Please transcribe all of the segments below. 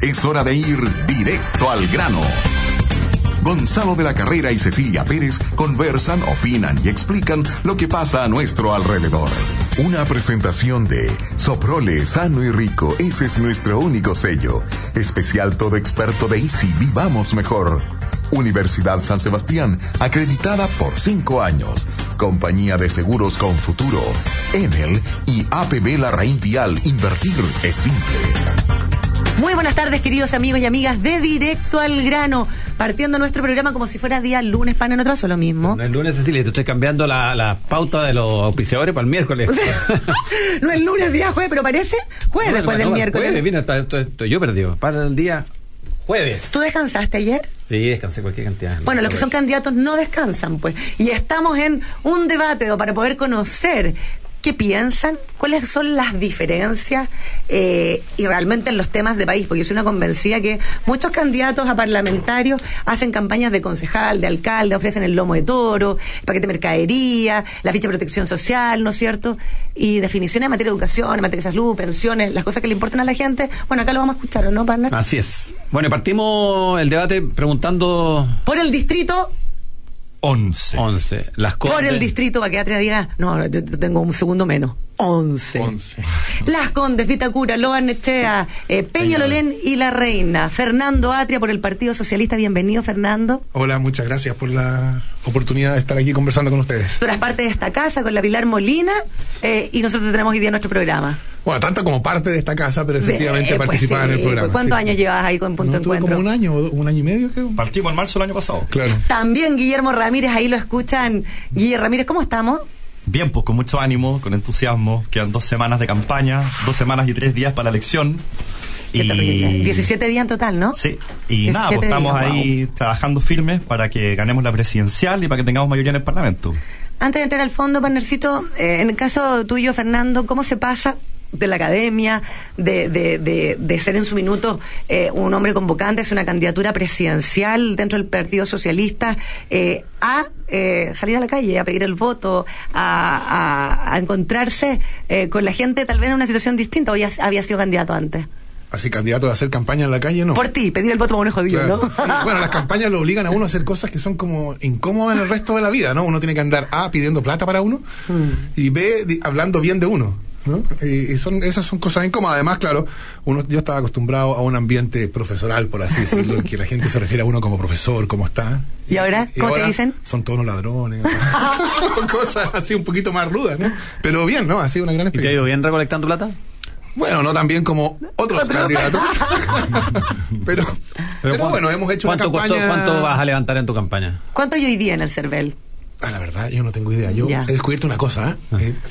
Es hora de ir directo al grano. Gonzalo de la Carrera y Cecilia Pérez conversan, opinan y explican lo que pasa a nuestro alrededor. Una presentación de Soprole sano y rico, ese es nuestro único sello. Especial todo experto de Easy, vivamos mejor. Universidad San Sebastián, acreditada por cinco años. Compañía de Seguros con Futuro. Enel y APB La Raíz Vial. Invertir es simple. Muy buenas tardes, queridos amigos y amigas de Directo al Grano. Partiendo nuestro programa como si fuera día lunes, para nosotros o lo mismo. No es lunes, Cecilia, te estoy cambiando la, la pauta de los auspiciadores para el miércoles. no es lunes, día jueves, pero parece jueves después del miércoles. Jueves, mira, estoy yo perdido. Para el día jueves. ¿Tú descansaste ayer? Sí, descansé cualquier cantidad. Bueno, los que son candidatos no descansan, pues. Y estamos en un debate para poder conocer qué piensan, cuáles son las diferencias eh, y realmente en los temas de país, porque yo soy una convencida que muchos candidatos a parlamentarios hacen campañas de concejal, de alcalde, ofrecen el lomo de toro, paquete de mercadería, la ficha de protección social, ¿no es cierto? Y definiciones en materia de educación, en materia de salud, pensiones, las cosas que le importan a la gente. Bueno, acá lo vamos a escuchar, ¿o no, partner? Así es. Bueno, partimos el debate preguntando... Por el distrito 11. 11. Las Por el distrito, para que Atria diga, no, yo tengo un segundo menos. 11. 11. Las Condes, Vitacura, Loa Nechea, eh, Peñalolén y La Reina. Fernando Atria por el Partido Socialista. Bienvenido, Fernando. Hola, muchas gracias por la oportunidad de estar aquí conversando con ustedes. Tú eres parte de esta casa con la Pilar Molina eh, y nosotros tenemos hoy día nuestro programa. Bueno, tanto como parte de esta casa, pero efectivamente pues participaba en el programa. ¿Cuántos años llevas ahí con Punto Encuentro? Como un año, un año y medio, creo. Partimos en marzo del año pasado. Claro. También Guillermo Ramírez, ahí lo escuchan. Guillermo Ramírez, ¿cómo estamos? Bien, pues con mucho ánimo, con entusiasmo. Quedan dos semanas de campaña, dos semanas y tres días para la elección. y 17 días en total, ¿no? Sí. Y nada, pues estamos ahí trabajando firmes para que ganemos la presidencial y para que tengamos mayoría en el Parlamento. Antes de entrar al fondo, partnercito, eh, en el caso tuyo, Fernando, ¿cómo se pasa de la academia, de, de, de, ser en su minuto eh, un hombre convocante, es una candidatura presidencial dentro del Partido Socialista, eh, a eh, salir a la calle, a pedir el voto, a, a, encontrarse con la gente tal vez en una situación distinta o ya había sido candidato antes así candidato a hacer campaña en la calle, no. Por ti, pedir el voto para un jodido, ¿no? Bueno, las campañas lo obligan a uno a hacer cosas que son como incómodas en el resto de la vida, ¿no? Uno tiene que andar A pidiendo plata para uno mm. y B hablando bien de uno. ¿No? Y, son, esas son cosas incómodas. Además, claro, uno, yo estaba acostumbrado a un ambiente profesoral, por así decirlo, en que la gente se refiere a uno como profesor, como está. ¿Y ahora? ¿Cómo te dicen? Son todos los ladrones. cosas así un poquito más rudas, ¿no? Pero bien, ¿no? Ha sido una gran experiencia. ¿Y te ha ido bien recolectando plata? Bueno, no tan bien como otros candidatos. pero, pero, bueno, hemos hecho una campaña... ¿Cuánto vas a levantar en tu campaña? ¿Cuánto hay hoy día en el CERVEL? Ah, la verdad, yo no tengo idea. Yo he descubierto una cosa, ¿eh? Ah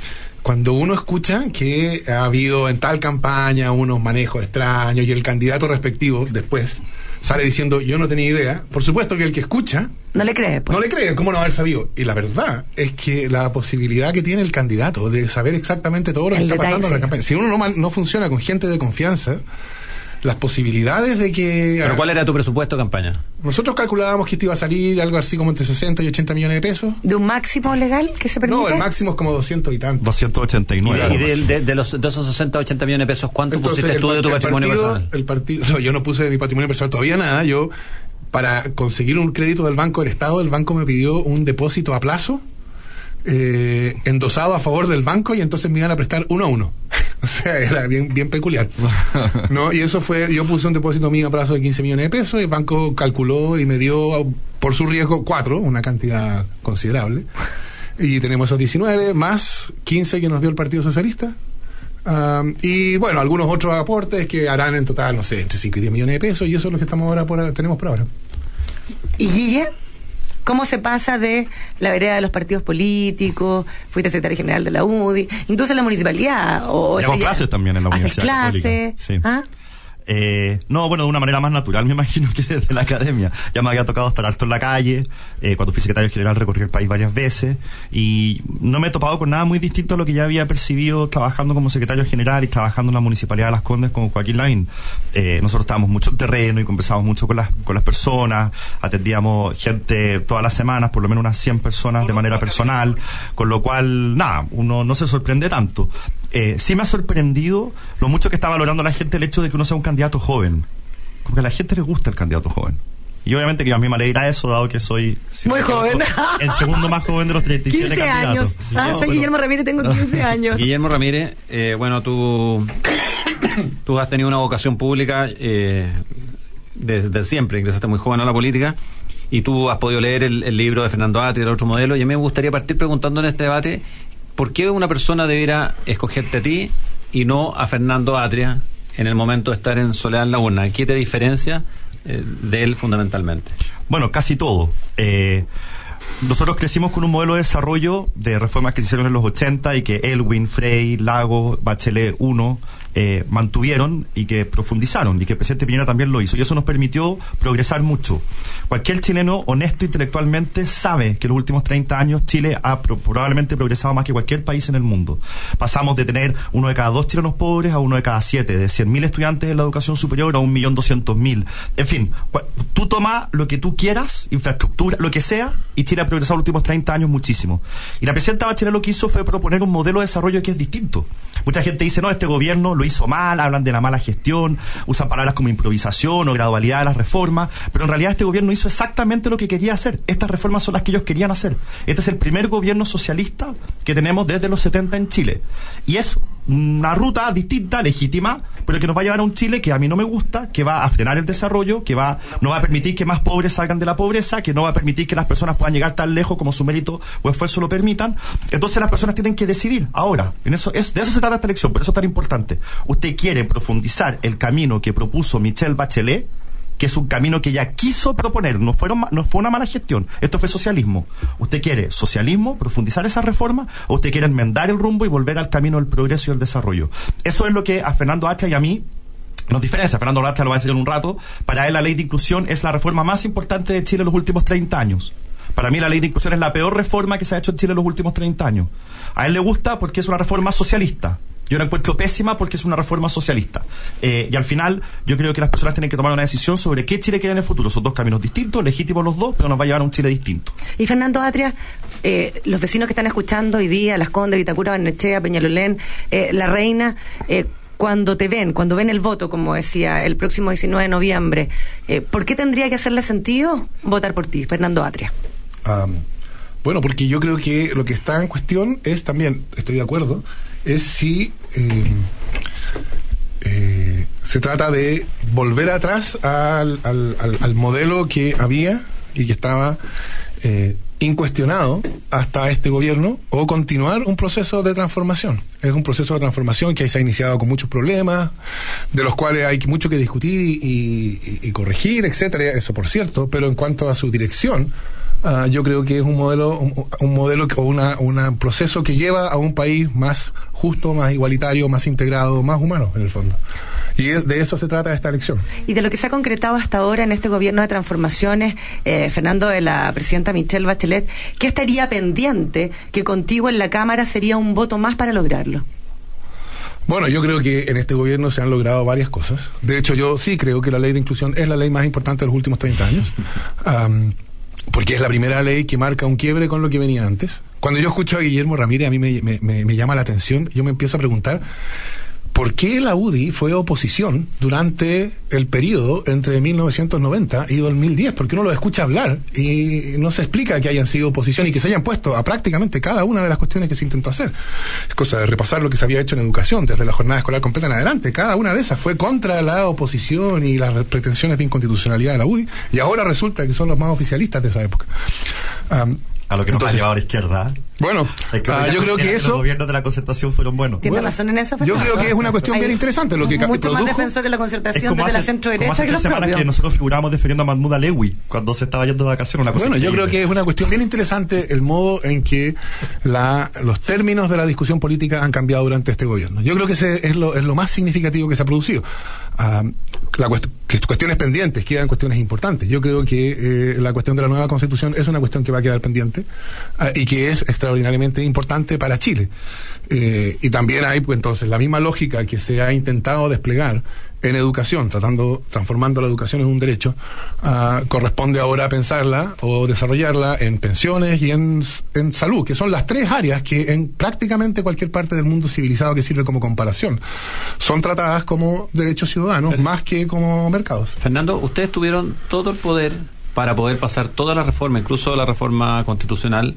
cuando uno escucha que ha habido en tal campaña unos manejos extraños y el candidato respectivo después sale diciendo yo no tenía idea, por supuesto que el que escucha no le cree, pues. no le cree, ¿cómo no haber sabido? Y la verdad es que la posibilidad que tiene el candidato de saber exactamente todo lo que está pasando en la campaña, si uno no, no funciona con gente de confianza, las posibilidades de que... ¿Pero cuál era tu presupuesto de campaña? Nosotros calculábamos que esto iba a salir algo así como entre 60 y 80 millones de pesos. ¿De un máximo legal que se permite? No, el máximo es como 200 y tanto. 289. ¿Y de, de, los, de esos 60 o 80 millones de pesos, cuánto pusiste tú de tu patrimonio personal? El partido, no, yo no puse de mi patrimonio personal todavía nada. Yo, para conseguir un crédito del Banco del Estado, el banco me pidió un depósito a plazo eh, endosado a favor del banco y entonces me iban a prestar uno a uno. o sea, era bien, bien peculiar. ¿no? Y eso fue, yo puse un depósito mío a plazo de 15 millones de pesos y el banco calculó y me dio por su riesgo cuatro, una cantidad considerable. Y tenemos esos 19 más 15 que nos dio el Partido Socialista. y bueno, algunos otros aportes que harán en total, no sé, entre 5 y 10 millones de pesos y eso es lo que estamos ahora por, tenemos por ahora. ¿Y Guille? Cómo se pasa de la vereda de los partidos políticos, fuiste secretario general de la UDI, incluso en la municipalidad. O, hago clases también en la universidad. clases. Sí. ¿Ah? Eh, no, bueno, de una manera más natural, me imagino que desde la academia. Ya me había tocado estar alto en la calle, eh, cuando fui secretario general recorrí el país varias veces y no me he topado con nada muy distinto a lo que ya había percibido trabajando como secretario general y trabajando en la Municipalidad de Las Condes como Joaquín Lavín. Eh, nosotros estábamos mucho en terreno y conversábamos mucho con las, con las personas, atendíamos gente todas las semanas, por lo menos unas 100 personas de manera personal, con lo cual, nada, uno no se sorprende tanto. Eh, sí me ha sorprendido lo mucho que está valorando la gente el hecho de que uno sea un candidato joven. como que a la gente le gusta el candidato joven. Y obviamente que a mí me alegra eso, dado que soy... Muy joven. El segundo más joven de los 37 15 años. Ah, soy Guillermo Ramírez, tengo 15 años. Guillermo Ramírez, eh, bueno, tú, tú has tenido una vocación pública eh, desde siempre, ingresaste muy joven a la política y tú has podido leer el, libro de Fernando Atri, el otro modelo, y a mí me gustaría partir preguntando en este debate, ¿por qué una persona debiera escogerte a ti y no a Fernando Atria en el momento de estar en Soledad en la urna? ¿Qué te diferencia eh, de él fundamentalmente? Bueno, casi todo. Eh, nosotros crecimos con un modelo de desarrollo de reformas que se hicieron en los 80 y que Elwin, Frey, Lago, Bachelet 1 eh, mantuvieron y que profundizaron y que el presidente Piñera también lo hizo. Y eso nos permitió progresar mucho. Cualquier chileno honesto intelectualmente sabe que en los últimos 30 años Chile ha probablemente progresado más que cualquier país en el mundo. Pasamos de tener uno de cada dos chilenos pobres a uno de cada siete, de 100.000 estudiantes en la educación superior a 1.200.000. En fin, tú tomas lo que tú quieras, infraestructura, lo que sea, y Chile ha progresado en los últimos 30 años muchísimo. Y la presidenta Bachelet lo que hizo fue proponer un modelo de desarrollo que es distinto. Mucha gente dice, no, este gobierno lo hizo mal, hablan de la mala gestión, usan palabras como improvisación o gradualidad de las reformas, pero en realidad este gobierno hizo exactamente lo que quería hacer. Estas reformas son las que ellos querían hacer. Este es el primer gobierno socialista que tenemos desde los 70 en Chile. Y es una ruta distinta, legítima, pero que nos va a llevar a un Chile que a mí no me gusta, que va a frenar el desarrollo, que va, no va a permitir que más pobres salgan de la pobreza, que no va a permitir que las personas puedan llegar tan lejos como su mérito o esfuerzo lo permitan. Entonces las personas tienen que decidir ahora. En eso, es, de eso se trata esta elección, por eso es tan importante. Usted quiere profundizar el camino que propuso Michelle Bachelet, que es un camino que ella quiso proponer, no, fueron, no fue una mala gestión, esto fue socialismo. ¿Usted quiere socialismo, profundizar esa reforma, o usted quiere enmendar el rumbo y volver al camino del progreso y el desarrollo? Eso es lo que a Fernando Hacha y a mí nos diferencia. Fernando Hacha lo va a decir en un rato. Para él la ley de inclusión es la reforma más importante de Chile en los últimos 30 años. Para mí la ley de inclusión es la peor reforma que se ha hecho en Chile en los últimos 30 años. A él le gusta porque es una reforma socialista. Yo la encuentro pésima porque es una reforma socialista. Eh, y al final, yo creo que las personas tienen que tomar una decisión sobre qué Chile quiere en el futuro. Son dos caminos distintos, legítimos los dos, pero nos va a llevar a un Chile distinto. Y Fernando Atria, eh, los vecinos que están escuchando hoy día, Las Condes, Itacura, Barnechea, Peñalolén, eh, La Reina, cuando te ven, cuando ven el voto, como decía, el próximo 19 de noviembre, ¿por qué tendría que hacerle sentido votar por ti, Fernando Atria? bueno, porque yo creo que lo que está en cuestión es también, estoy de acuerdo, es si eh, eh, se trata de volver atrás al, al, modelo que había y que estaba eh, incuestionado hasta este gobierno o continuar un proceso de transformación. Es un proceso de transformación que se ha iniciado con muchos problemas, de los cuales hay mucho que discutir y, corregir, etcétera, eso por cierto, pero en cuanto a su dirección, ah, yo creo que es un modelo, un, modelo o una, un proceso que lleva a un país más justo, más igualitario, más integrado, más humano, en el fondo. Y de eso se trata esta elección. Y de lo que se ha concretado hasta ahora en este gobierno de transformaciones, eh, Fernando, de la presidenta Michelle Bachelet, ¿qué estaría pendiente que contigo en la Cámara sería un voto más para lograrlo? Bueno, yo creo que en este gobierno se han logrado varias cosas. De hecho, yo sí creo que la ley de inclusión es la ley más importante de los últimos 30 años. Porque es la primera ley que marca un quiebre con lo que venía antes. Cuando yo escucho a Guillermo Ramírez, a mí me, me llama la atención, yo me empiezo a preguntar ¿Por qué la UDI fue oposición durante el periodo entre 1990 y 2010? Porque uno lo escucha hablar y no se explica que hayan sido oposición y que se hayan puesto a prácticamente cada una de las cuestiones que se intentó hacer. Es cosa de repasar lo que se había hecho en educación desde la jornada escolar completa en adelante. Cada una de esas fue contra la oposición y las pretensiones de inconstitucionalidad de la UDI y ahora resulta que son los más oficialistas de esa época. a lo que nos ha llevado a la izquierda. Bueno, ah, yo creo que eso. Los gobiernos de la concertación fueron buenos. Tiene razón en eso, Yo creo que es una cuestión bien interesante. Lo que mucho más defensor de la concertación de la centro derecha. Como hace tres semanas que nosotros figuramos defendiendo a Mahmoud Alewi cuando se estaba yendo de vacaciones. Una cosa bueno, yo creo que es una cuestión bien interesante el modo en que la, los términos de la discusión política han cambiado durante este gobierno. Yo creo que ese es lo, es lo más significativo que se ha producido. Uh, la que cuestiones pendientes, quedan cuestiones importantes. Yo creo que eh, la cuestión de la nueva constitución es una cuestión que va a quedar pendiente uh, y que es extraordinaria extraordinariamente importante para Chile. Eh, y también hay, pues entonces, la misma lógica que se ha intentado desplegar en educación, tratando, transformando la educación en un derecho, ah, corresponde ahora pensarla o desarrollarla en pensiones y en, en salud, que son las tres áreas que en prácticamente cualquier parte del mundo civilizado que sirve como comparación son tratadas como derechos ciudadanos más que como mercados. Fernando, ustedes tuvieron todo el poder para poder pasar toda la reforma, incluso la reforma constitucional,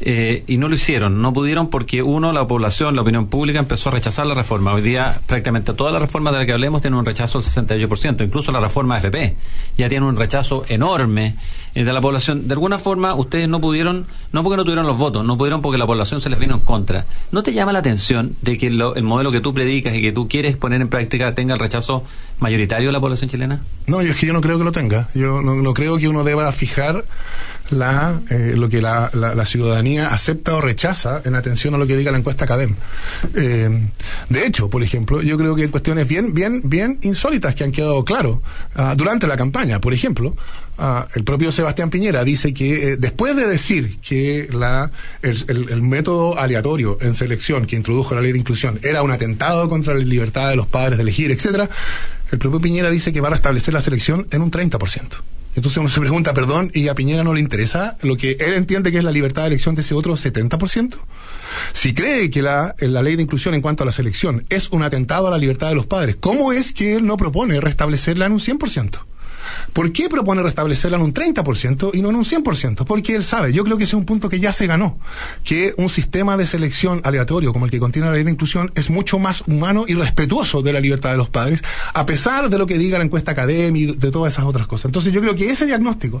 eh, y no lo hicieron. No pudieron porque, uno, la población, la opinión pública empezó a rechazar la reforma. Hoy día, prácticamente toda la reforma de la que hablemos tiene un rechazo del 68%, incluso la reforma FP ya tiene un rechazo enorme eh, de la población. De alguna forma, ustedes no pudieron, no porque no tuvieron los votos, no pudieron porque la población se les vino en contra. ¿No te llama la atención de que lo- el modelo que tú predicas y que tú quieres poner en práctica tenga el rechazo mayoritario de la población chilena? No, yo es que yo no creo que lo tenga. Yo no, no creo que uno deba fijar la, eh, lo que la, la- la ciudadanía acepta o rechaza en atención a lo que diga la encuesta Academ. Eh, de hecho, por ejemplo, yo creo que hay cuestiones bien, bien, bien insólitas que han quedado claro ah, durante la campaña. Por ejemplo, ah, el propio Sebastián Piñera dice que eh, después de decir que la, el, el- el método aleatorio en selección que introdujo la ley de inclusión era un atentado contra la libertad de los padres de elegir, etcétera, el propio Piñera dice que va a restablecer la selección en un 30%. Entonces uno se pregunta, perdón, ¿y a Piñera no le interesa lo que él entiende que es la libertad de elección de ese otro 70%? Si cree que la, la ley de inclusión en cuanto a la selección es un atentado a la libertad de los padres, ¿cómo es que él no propone restablecerla en un 100%? ¿Por qué propone restablecerla en un 30% y no en un 100%? Porque él sabe, yo creo que ese es un punto que ya se ganó, que un sistema de selección aleatorio como el que contiene la ley de inclusión es mucho más humano y respetuoso de la libertad de los padres, a pesar de lo que diga la encuesta académica y de todas esas otras cosas. Entonces yo creo que ese diagnóstico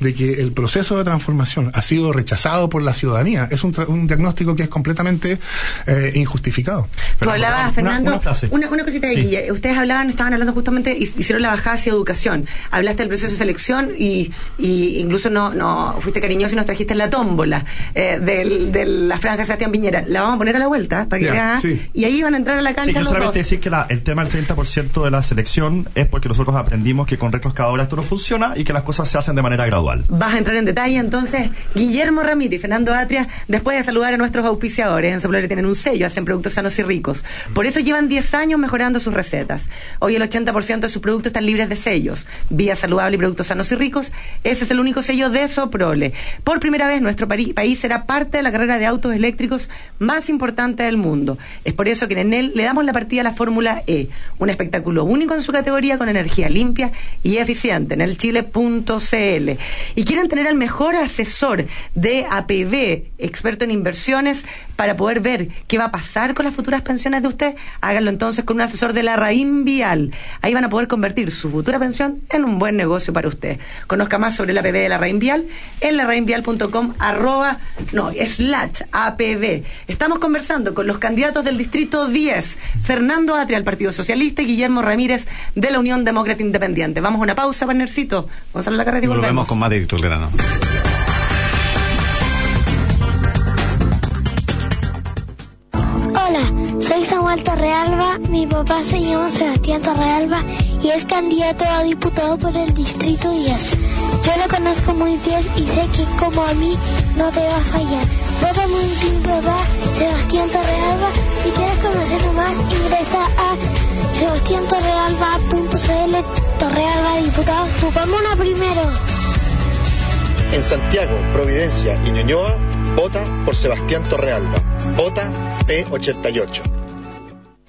de que el proceso de transformación ha sido rechazado por la ciudadanía es un, tra- un diagnóstico que es completamente eh, injustificado. Tú hablabas, una- Fernando, una una, una cosita de Sí. Guille. Ustedes hablaban, estaban hablando justamente, hi- hicieron la bajada hacia educación. Hablaste del proceso de selección y, y incluso no, no fuiste cariñoso y nos trajiste la tómbola eh, del- de la franja de Sebastián Piñera. La vamos a poner a la vuelta para que Ya, veas. sí. Y ahí van a entrar a la Sí, cancha yo los solamente dos. decir que la- el tema del 30% de la selección es porque nosotros aprendimos que con retroexcavadora esto no funciona y que las cosas se hacen de manera gradual. Vas a entrar en detalle entonces, Guillermo Ramírez y Fernando Atria, después de saludar a nuestros auspiciadores, en Soplore tienen un sello, hacen productos sanos y ricos. Por eso llevan 10 años mejorando sus recetas. Hoy el 80% de sus productos están libres de sellos. Vía saludable y productos sanos y ricos, ese es el único sello de Soprole. Por primera vez nuestro país será parte de la carrera de autos eléctricos más importante del mundo. Es por eso que en él le damos la partida a la Fórmula E, un espectáculo único en su categoría con energía limpia y eficiente en el chile.cl. Y quieren tener al mejor asesor de APB, experto en inversiones, para poder ver qué va a pasar con las futuras pensiones de usted. Háganlo entonces con un asesor de la Raín Vial. Ahí van a poder convertir su futura pensión en un buen negocio para usted. Conozca más sobre el APB de la Raín Vial en larrainvial.com arroba, no, slash APB. Estamos conversando con los candidatos del Distrito 10, Fernando Atria al Partido Socialista y Guillermo Ramírez de la Unión Demócrata Independiente. Vamos a una pausa, partnercito. Gonzalo La Carrera y Y volvemos volvemos. con más directo el grano. Hola, soy Samuel Torrealba, mi papá se llama Sebastián Torrealba y es candidato a diputado por el Distrito 10. Yo lo conozco muy bien y sé que como a mí no te va a fallar. Vota por mi papá, Sebastián Torrealba. Si quieres conocer más, ingresa a sebastiantorrealba.cl Torrealba diputado. Tu comuna primero. En Santiago, Providencia y Ñuñoa, vota por Sebastián Torrealba. Vota P88.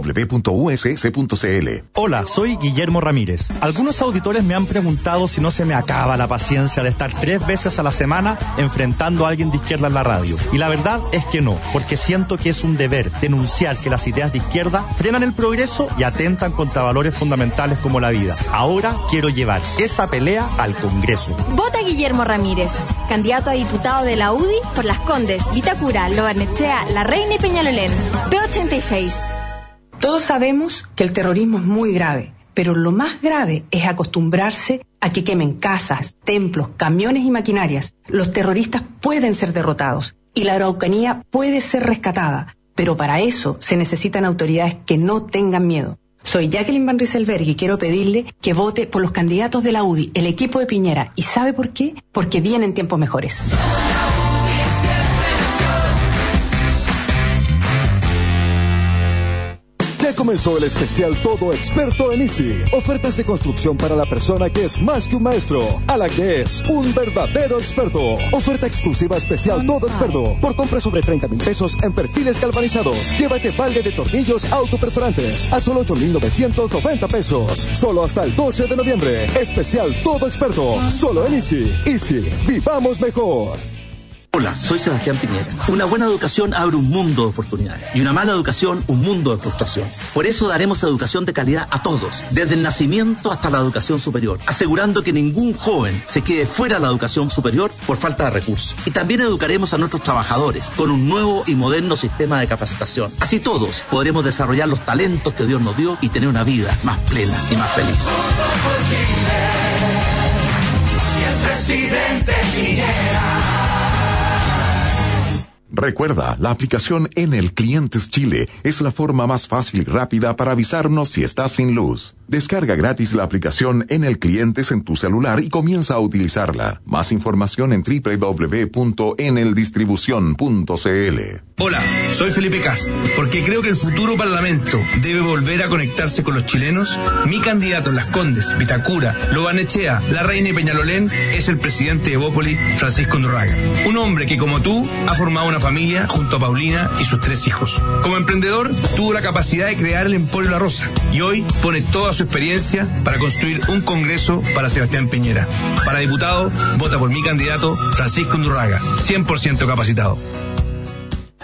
www.uss.cl. Hola, soy Guillermo Ramírez. Algunos auditores me han preguntado si no se me acaba la paciencia de estar tres veces a la semana enfrentando a alguien de izquierda en la radio. Y la verdad es que no, porque siento que es un deber denunciar que las ideas de izquierda frenan el progreso y atentan contra valores fundamentales como la vida. Ahora quiero llevar esa pelea al Congreso. Vota Guillermo Ramírez, candidato a diputado de la UDI por Las Condes, Vitacura, Lobarnechea, La Reina y Peñalolén. P86. Todos sabemos que el terrorismo es muy grave, pero lo más grave es acostumbrarse a que quemen casas, templos, camiones y maquinarias. Los terroristas pueden ser derrotados y la Araucanía puede ser rescatada, pero para eso se necesitan autoridades que no tengan miedo. Soy Jacqueline Van Rieselberg y quiero pedirle que vote por los candidatos de la UDI, el equipo de Piñera. ¿Y sabe por qué? Porque vienen tiempos mejores. Comenzó el especial Todo Experto en Easy. Ofertas de construcción para la persona que es más que un maestro, a la que es un verdadero experto. Oferta exclusiva especial Todo Experto. Por compra sobre 30 mil pesos en perfiles galvanizados. Llévate balde de tornillos autoperforantes a solo 8,990 pesos. Solo hasta el 12 de noviembre. Especial Todo Experto. Solo en Easy. Easy. Vivamos mejor. Hola, soy Sebastián Piñera. Una buena educación abre un mundo de oportunidades y una mala educación un mundo de frustración. Por eso daremos educación de calidad a todos, desde el nacimiento hasta la educación superior, asegurando que ningún joven se quede fuera de la educación superior por falta de recursos. Y también educaremos a nuestros trabajadores con un nuevo y moderno sistema de capacitación. Así todos podremos desarrollar los talentos que Dios nos dio y tener una vida más plena y más feliz. Recuerda, la aplicación en el Clientes Chile es la forma más fácil y rápida para avisarnos si estás sin luz. Descarga gratis la aplicación en el Clientes en tu celular y comienza a utilizarla. Más información en www.eneldistribución.cl. Hola, soy Felipe Cast. Porque creo que el futuro Parlamento debe volver a conectarse con los chilenos. Mi candidato en Las Condes, Vitacura, Lobanechea, La Reina y Peñalolén es el presidente de Bópoli, Francisco Ndurraga. Un hombre que, como tú, ha formado una familia junto a Paulina y sus tres hijos. Como emprendedor, tuvo la capacidad de crear el Emporio La Rosa y hoy pone toda su experiencia para construir un congreso para Sebastián Piñera. Para diputado, vota por mi candidato, Francisco Ndurraga, 100% capacitado.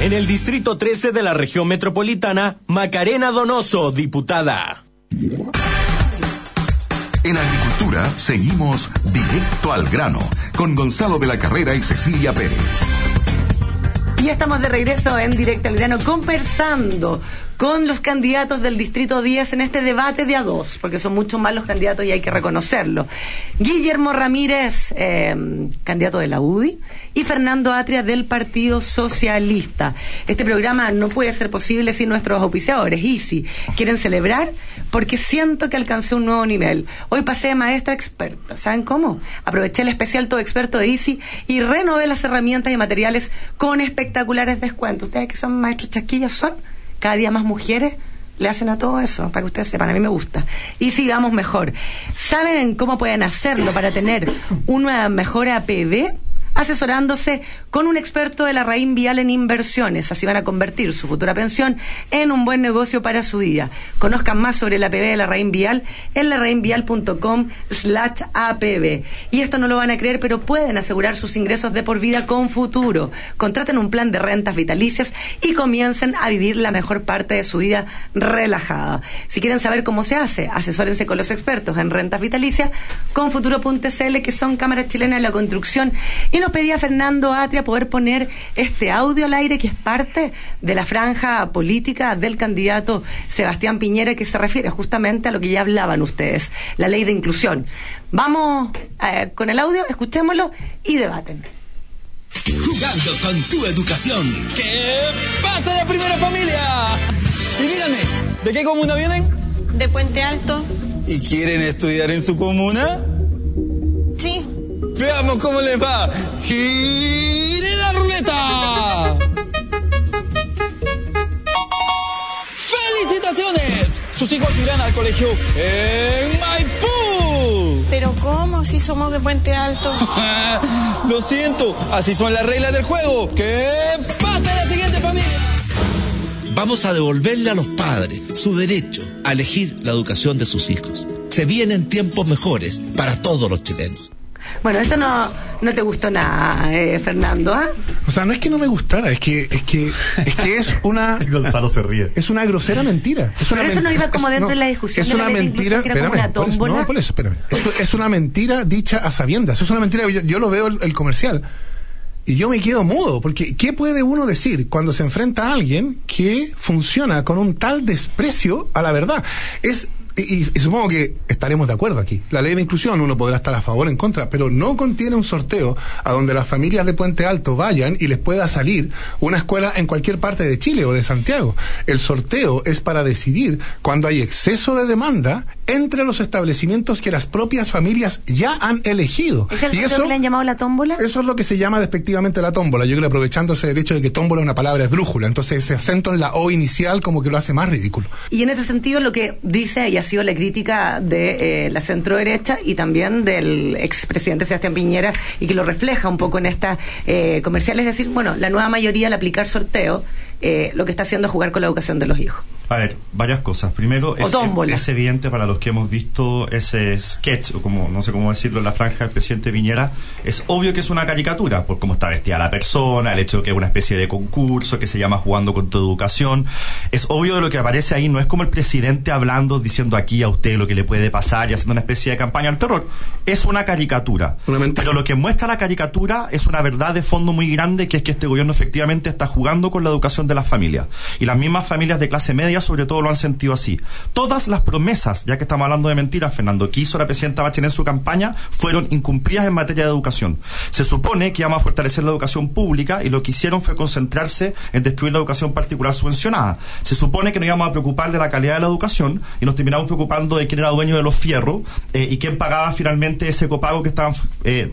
En el distrito 13 de la región metropolitana, Macarena Donoso, diputada. En agricultura seguimos directo al grano con Gonzalo de la Carrera y Cecilia Pérez. Y ya estamos de regreso en Directo al Grano conversando con los candidatos del Distrito 10 en este debate de a dos, porque son muchos más los candidatos y hay que reconocerlo. Guillermo Ramírez, eh, candidato de la UDI, y Fernando Atria del Partido Socialista. Este programa no puede ser posible sin nuestros auspiciadores. Y quieren celebrar, porque siento que alcancé un nuevo nivel. Hoy pasé de maestra experta. ¿Saben cómo? Aproveché el especial Todo Experto de Easy y renové las herramientas y materiales con espectaculares descuentos. Ustedes que son maestros chasquillas son cada día más mujeres le hacen a todo eso, para que ustedes sepan, a mí me gusta. Y sigamos mejor. ¿Saben cómo pueden hacerlo para tener una mejor APB? Asesorándose con un experto de la Raín Vial en inversiones. Así van a convertir su futura pensión en un buen negocio para su vida. Conozcan más sobre la APB de la Raín Vial en larrainvial.com slash APB. Y esto no lo van a creer, pero pueden asegurar sus ingresos de por vida con futuro. Contraten un plan de rentas vitalicias y comiencen a vivir la mejor parte de su vida relajada. Si quieren saber cómo se hace, asesórense con los expertos en rentas vitalicias con futuro.cl, que son cámaras chilenas de la construcción. Nos pedía Fernando Atria poder poner este audio al aire que es parte de la franja política del candidato Sebastián Piñera que se refiere justamente a lo que ya hablaban ustedes, la ley de inclusión. Vamos eh, con el audio, escuchémoslo y debaten. Jugando con tu educación. ¿Qué pasa la primera familia? Y díganme, ¿de qué comuna vienen? De Puente Alto. ¿Y quieren estudiar en su comuna? Sí. Veamos cómo les va. ¡Gire la ruleta! ¡Felicitaciones! Sus hijos irán al colegio en Maipú. Pero ¿cómo si somos de Puente Alto? Lo siento, así son las reglas del juego. ¿Qué pasa la siguiente familia? Vamos a devolverle a los padres su derecho a elegir la educación de sus hijos. Se vienen tiempos mejores para todos los chilenos. Bueno, esto no, no te gustó nada, eh, Fernando, ¿ah? O sea, no es que no me gustara, es que es que es que es una Gonzalo se ríe. es una grosera mentira. Es una Pero eso no iba como es- dentro de la discusión Es de la una mentira, como espérame, una por eso- tómbola. no, por eso, espérame. Es una mentira dicha a sabiendas, es una mentira, yo, yo lo veo el, el comercial. Y yo me quedo mudo, porque ¿qué puede uno decir cuando se enfrenta a alguien que funciona con un tal desprecio a la verdad? Es y, y supongo que estaremos de acuerdo aquí. La ley de inclusión uno podrá estar a favor o en contra, pero no contiene un sorteo a donde las familias de Puente Alto vayan y les pueda salir una escuela en cualquier parte de Chile o de Santiago. El sorteo es para decidir cuando hay exceso de demanda entre los establecimientos que las propias familias ya han elegido. ¿Es el y eso, que le han llamado la tómbola? eso es lo que se llama despectivamente la tómbola. Yo creo aprovechando ese derecho de que tómbola es una palabra esdrújula, entonces ese acento en la O inicial como que lo hace más ridículo. Y en ese sentido lo que dice y ha sido la crítica de eh, la centro derecha y también del expresidente Sebastián Piñera y que lo refleja un poco en esta eh, comercial, es decir, bueno, la nueva mayoría al aplicar sorteo eh, lo que está haciendo es jugar con la educación de los hijos. A ver, varias cosas. Primero, es, es evidente para los que hemos visto ese sketch, o como no sé cómo decirlo, en la franja del presidente Piñera, es obvio que es una caricatura, por cómo está vestida la persona, el hecho de que es una especie de concurso que se llama Jugando con tu educación. Es obvio de lo que aparece ahí, no es como el presidente hablando, diciendo aquí a usted lo que le puede pasar y haciendo una especie de campaña al terror. Es una caricatura. Pero lo que muestra la caricatura es una verdad de fondo muy grande, que es que este gobierno efectivamente está jugando con la educación de las familias. Y las mismas familias de clase media, sobre todo, lo han sentido así. Todas las promesas, ya que estamos hablando de mentiras, Fernando, que hizo la presidenta Bachelet en su campaña, fueron incumplidas en materia de educación. Se supone que íbamos a fortalecer la educación pública y lo que hicieron fue concentrarse en destruir la educación particular subvencionada. Se supone que nos íbamos a preocupar de la calidad de la educación y nos terminamos preocupando de quién era dueño de los fierros eh, y quién pagaba finalmente ese copago que estaban, eh,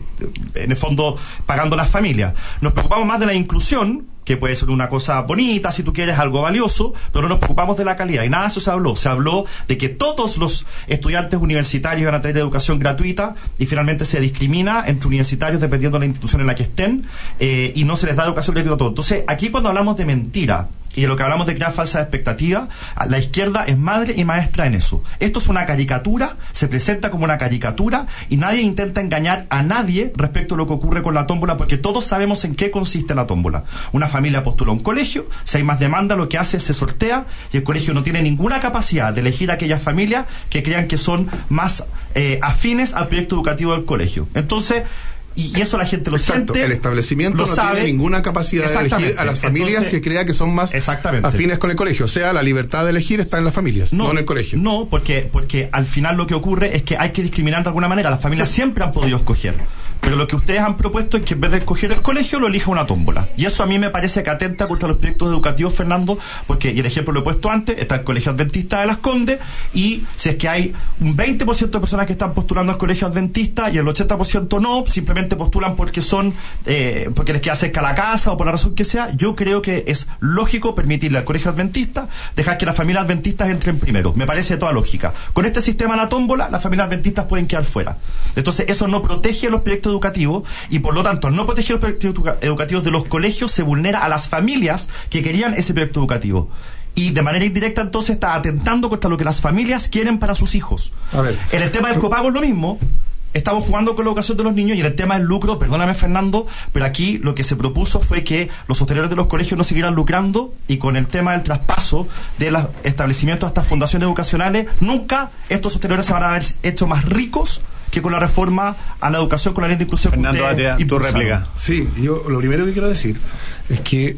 en el fondo, pagando las familias. Nos preocupamos más de la inclusión que puede ser una cosa bonita, si tú quieres, algo valioso, pero no nos preocupamos de la calidad. Y nada de eso se habló. Se habló de que todos los estudiantes universitarios van a tener educación gratuita y finalmente se discrimina entre universitarios dependiendo de la institución en la que estén eh, y no se les da educación gratuita a todos. Entonces, aquí cuando hablamos de mentira, y lo que hablamos de crear falsas expectativas, la izquierda es madre y maestra en eso. Esto es una caricatura, se presenta como una caricatura y nadie intenta engañar a nadie respecto a lo que ocurre con la tómbola porque todos sabemos en qué consiste la tómbola. Una familia postula un colegio, si hay más demanda lo que hace es se sortea y el colegio no tiene ninguna capacidad de elegir a aquellas familias que crean que son más eh, afines al proyecto educativo del colegio. Entonces, y, eso la gente lo Exacto, siente. el establecimiento no sabe. tiene ninguna capacidad de elegir a las familias Entonces, que crea que son más Exactamente. afines con el colegio. O sea, la libertad de elegir está en las familias, no, en el colegio. No, porque, porque al final lo que ocurre es que hay que discriminar de alguna manera. Las familias siempre han podido escoger. Pero lo que ustedes han propuesto es que en vez de escoger el colegio, lo elija una tómbola. Y eso a mí me parece que atenta contra los proyectos educativos, Fernando, porque, y el ejemplo lo he puesto antes, está el Colegio Adventista de Las Condes, y si es que hay un 20% de personas que están postulando al Colegio Adventista y el 80% no, simplemente postulan porque son, eh, porque les queda cerca la casa o por la razón que sea, yo creo que es lógico permitirle al Colegio Adventista dejar que las familias adventistas entren primero. Me parece toda lógica. Con este sistema de la tómbola, las familias adventistas pueden quedar fuera. Entonces, eso no protege los proyectos educativos y por lo tanto, al no proteger los proyectos educa- educativos de los colegios, se vulnera a las familias que querían ese proyecto educativo. Y de manera indirecta, entonces, está atentando contra lo que las familias quieren para sus hijos. A ver. En el tema del copago es lo mismo. Estamos jugando con la educación de los niños y en el tema del lucro, perdóname Fernando, pero aquí lo que se propuso fue que los hosteleros de los colegios no siguieran lucrando y con el tema del traspaso de los establecimientos a estas fundaciones educacionales, nunca estos hosteleros se van a haber hecho más ricos que con la reforma a la educación con la ley de inclusión. Fernando tu réplica. Sí, yo lo primero que quiero decir es que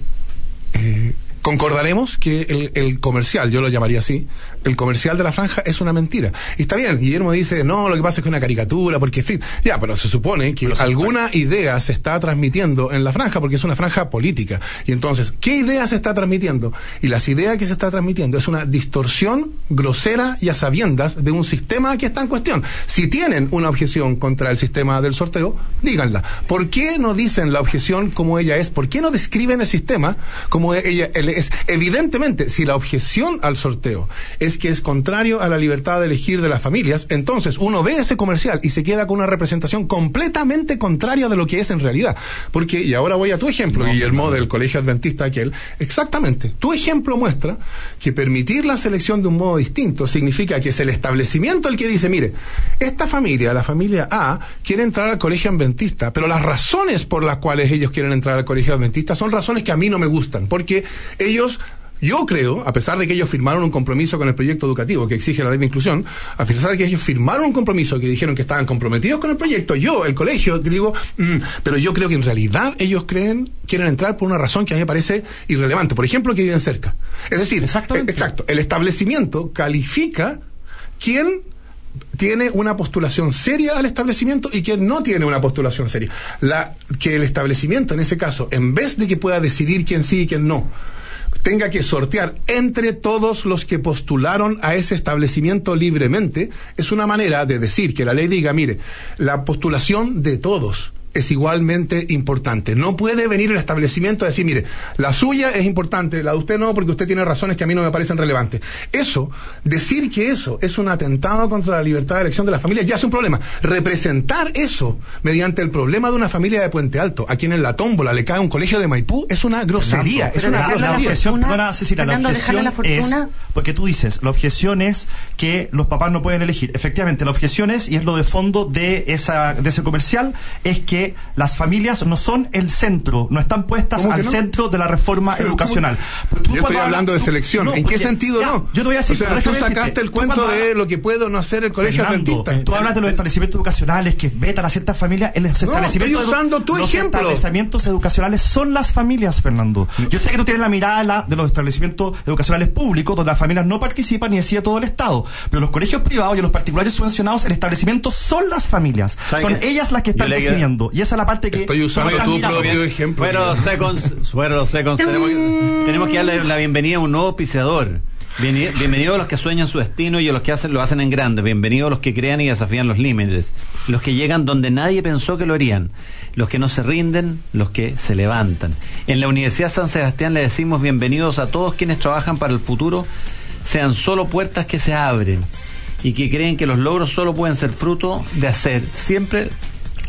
eh, concordaremos que el, el comercial, yo lo llamaría así, el comercial de la franja es una mentira. Y está bien, Guillermo dice, no, lo que pasa es que es una caricatura, porque en fin, ya, pero se supone que alguna idea se está transmitiendo en la franja, porque es una franja política. Y entonces, ¿qué idea se está transmitiendo? Y las ideas que se está transmitiendo es una distorsión grosera y a sabiendas de un sistema que está en cuestión. Si tienen una objeción contra el sistema del sorteo, díganla. ¿Por qué no dicen la objeción como ella es? ¿Por qué no describen el sistema como ella es? Evidentemente, si la objeción al sorteo es que es contrario a la libertad de elegir de las familias, entonces uno ve ese comercial y se queda con una representación completamente contraria de lo que es en realidad. Porque, y ahora voy a tu ejemplo, Guillermo, del colegio adventista aquel, exactamente, tu ejemplo muestra que permitir la selección de un modo distinto significa que es el establecimiento el que dice, mire, esta familia, la familia A, quiere entrar al colegio adventista, pero las razones por las cuales ellos quieren entrar al colegio adventista son razones que a mí no me gustan, porque ellos yo creo, a pesar de que ellos firmaron un compromiso con el proyecto educativo que exige la ley de inclusión, a pesar de que ellos firmaron un compromiso que dijeron que estaban comprometidos con el proyecto, yo, el colegio, digo, mm, pero yo creo que en realidad ellos creen, quieren entrar por una razón que a mí me parece irrelevante. Por ejemplo, que viven cerca. Es decir, eh, exacto, el establecimiento califica quién tiene una postulación seria al establecimiento y quién no tiene una postulación seria. La, que el establecimiento, en ese caso, en vez de que pueda decidir quién sí y quién no, tenga que sortear entre todos los que postularon a ese establecimiento libremente, es una manera de decir que la ley diga, mire, la postulación de todos es igualmente importante. No puede venir el establecimiento a decir, mire, la suya es importante, la de usted no, porque usted tiene razones que a mí no me parecen relevantes. Eso, decir que eso es un atentado contra la libertad de elección de la familia, ya es un problema. Representar eso mediante el problema de una familia de Puente Alto, a quien en la tómbola le cae un colegio de Maipú, es una grosería. es una grosería. la objeción, perdona, Cecilia, la objeción es, porque tú dices, la objeción es que los papás no pueden elegir. Efectivamente, la objeción es, y es lo de fondo de, esa, de ese comercial, es que las familias no son el centro, no están puestas ¿Cómo que al no? centro de la reforma Pero, educacional. Yo estoy hablando de selección. ¿En qué sentido ya, no? Yo te voy a decir, o sea, tú decirte, sacaste el cuento de lo que puedo no hacer el colegio Fernando, adventista. Tú hablas de los establecimientos educacionales que vetan a ciertas familias. El establecimiento estoy edu- usando tu los ejemplo. establecimientos educacionales son las familias, Fernando. Yo sé que tú tienes la mirada de la- de los establecimientos educacionales públicos, donde las familias no participan ni decide todo el Estado. Pero los colegios privados y los particulares subvencionados, el establecimiento son las familias. ¿Sabe Son ellas las que están le- Y esa es la parte que. Estoy usando tu mirando. propio ejemplo. Los seconds, los seconds. Tenemos, que- tenemos que darle la bienvenida a un nuevo auspiciador. Bienveni- Bienvenidos a los que sueñan su destino y a los que hacen, lo hacen en grande. Bienvenidos a los que crean y desafían los límites. Los que llegan donde nadie pensó que lo harían. Los que no se rinden, los que se levantan. En la Universidad San Sebastián le decimos bienvenidos a todos quienes trabajan para el futuro, sean solo puertas que se abren y que creen que los logros solo pueden ser fruto de hacer siempre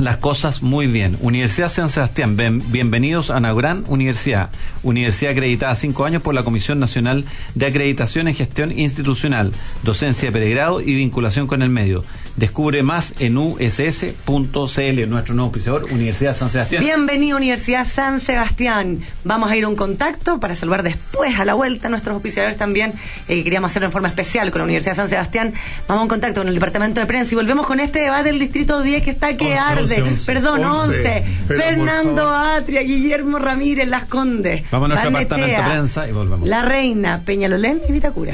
las cosas muy bien. Universidad San Sebastián, bienvenidos a una gran universidad. Universidad acreditada cinco años por la Comisión Nacional de Acreditación en Gestión Institucional, docencia de pregrado y vinculación con el medio. Descubre más en uss.cl, nuestro nuevo auspiciador, Universidad San Sebastián. Bienvenido Universidad San Sebastián. Vamos a ir a un contacto para saludar después a la vuelta a nuestros auspiciadores también, eh, que queríamos hacerlo en forma especial con la Universidad San Sebastián. Vamos a un contacto con el Departamento de Prensa y volvemos con este debate del Distrito 10 que está que 11, arde. 11, 11. Perdón, 11. 11. Pero, por Fernando. Atria, Guillermo Ramírez, Las Condes. Vamos a nuestro Barnechea, departamento de prensa y volvemos. La Reina, Peñalolén y Vitacura.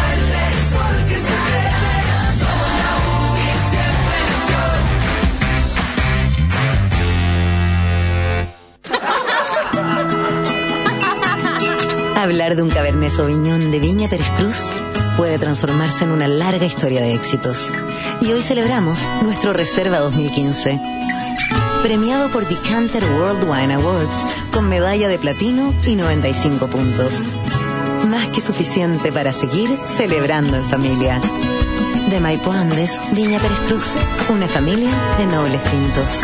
Hablar de un Cabernet Sauvignon de Viña Pérez Cruz puede transformarse en una larga historia de éxitos. Y hoy celebramos nuestro Reserva 2015. Premiado por Decanter World Wine Awards con medalla de platino y 95 puntos. Más que suficiente para seguir celebrando en familia. De Maipo Andes, Viña Pérez Cruz, una familia de nobles tintos.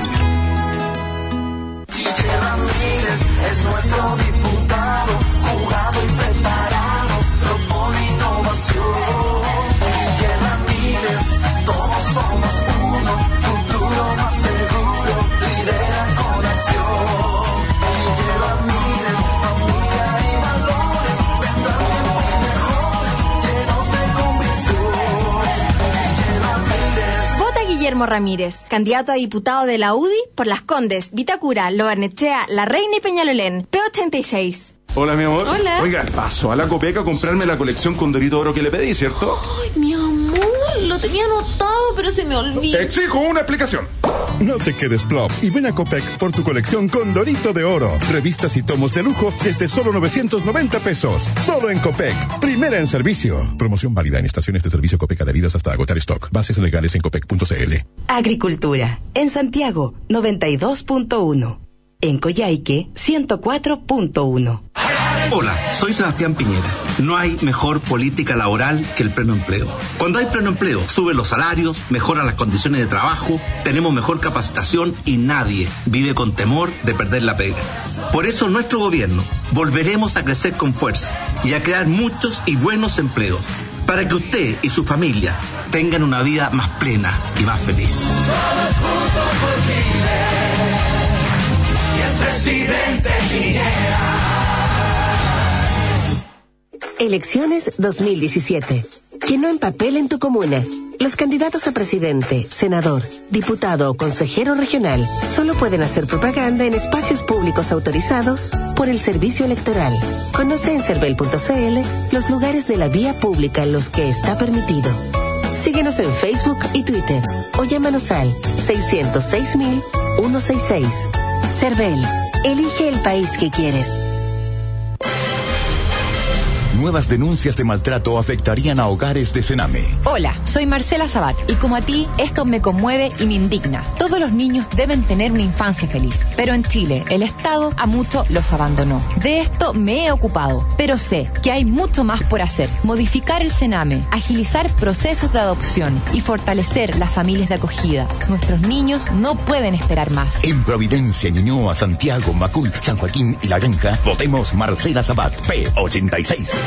Guillermo Ramírez, candidato a diputado de la UDI por Las Condes, Vitacura, Lobarnechea, La Reina y Peñalolén, P86. Hola, mi amor. Hola. Oiga, paso a la Copeca a comprarme la colección Condorito Oro que le pedí, ¿cierto? Ay, mi amor, lo tenía anotado, pero se me olvidó. Exijo una explicación. No te quedes plop y ven a Copec por tu colección con Dorito de Oro. Revistas y tomos de lujo desde solo 990 pesos. Solo en Copec. Primera en servicio. Promoción válida en estaciones de servicio Copec adheridas hasta agotar stock. Bases legales en copec.cl. Agricultura. En Santiago, 92.1. En Coyhaique, 104.1. Hola, soy Sebastián Piñera. No hay mejor política laboral que el pleno empleo. Cuando hay pleno empleo, suben los salarios, mejoran las condiciones de trabajo, tenemos mejor capacitación y nadie vive con temor de perder la pega. Por eso nuestro gobierno volveremos a crecer con fuerza y a crear muchos y buenos empleos para que usted y su familia tengan una vida más plena y más feliz. Presidente Piñera. Elecciones 2017. Que no empapelen tu comuna. Los candidatos a presidente, senador, diputado o consejero regional solo pueden hacer propaganda en espacios públicos autorizados por el Servicio Electoral. Conoce en cervel.cl los lugares de la vía pública en los que está permitido. Síguenos en Facebook y Twitter o llámanos al 606.166. Cervel, elige el país que quieres. Nuevas denuncias de maltrato afectarían a hogares de Sename. Hola, soy Marcela Sabat y como a ti, esto me conmueve y me indigna. Todos los niños deben tener una infancia feliz, pero en Chile el Estado a muchos los abandonó. De esto me he ocupado, pero sé que hay mucho más por hacer. Modificar el Sename, agilizar procesos de adopción y fortalecer las familias de acogida. Nuestros niños no pueden esperar más. En Providencia, Ñuñoa, Santiago, Macul, San Joaquín y La Granja, votemos Marcela Sabat, P86.